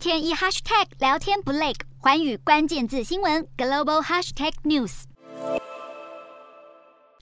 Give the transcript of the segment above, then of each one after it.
天一 hashtag 聊天不累，寰宇关键字新闻 global hashtag news。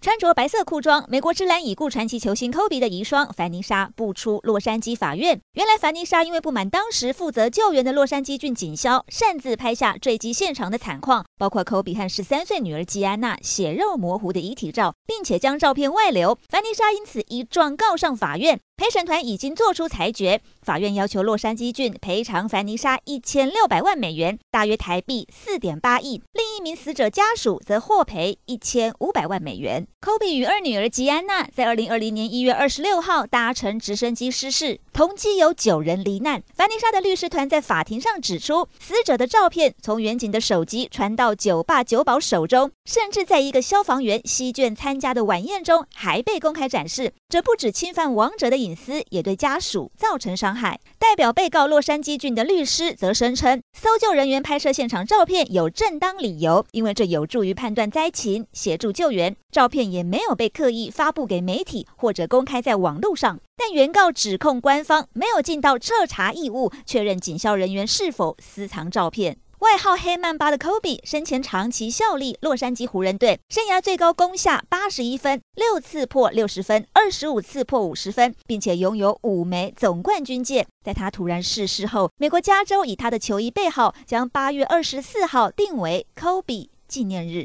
穿着白色裤装，美国职篮已故传奇球星科比的遗孀凡妮莎步出洛杉矶法院。原来，凡妮莎因为不满当时负责救援的洛杉矶郡警消擅自拍下坠机现场的惨况，包括科比和十三岁女儿吉安娜血肉模糊的遗体照，并且将照片外流，凡妮莎因此一状告上法院。陪审团已经作出裁决，法院要求洛杉矶郡赔偿凡妮莎一千六百万美元，大约台币四点八亿。另一名死者家属则获赔一千五百万美元。科比与二女儿吉安娜在二零二零年一月二十六号搭乘直升机失事，同机有九人罹难。凡妮莎的律师团在法庭上指出，死者的照片从远景的手机传到酒吧酒保手中，甚至在一个消防员席卷参加的晚宴中还被公开展示。这不止侵犯亡者的隐隐私，也对家属造成伤害。代表被告洛杉矶郡的律师则声称，搜救人员拍摄现场照片有正当理由，因为这有助于判断灾情，协助救援。照片也没有被刻意发布给媒体或者公开在网络上。但原告指控官方没有尽到彻查义务，确认警校人员是否私藏照片。外号黑曼巴的科比生前长期效力洛杉矶湖人队，生涯最高攻下八十一分，六次破六十分，二十五次破五十分，并且拥有五枚总冠军戒。在他突然逝世后，美国加州以他的球衣背号将八月二十四号定为科比纪念日。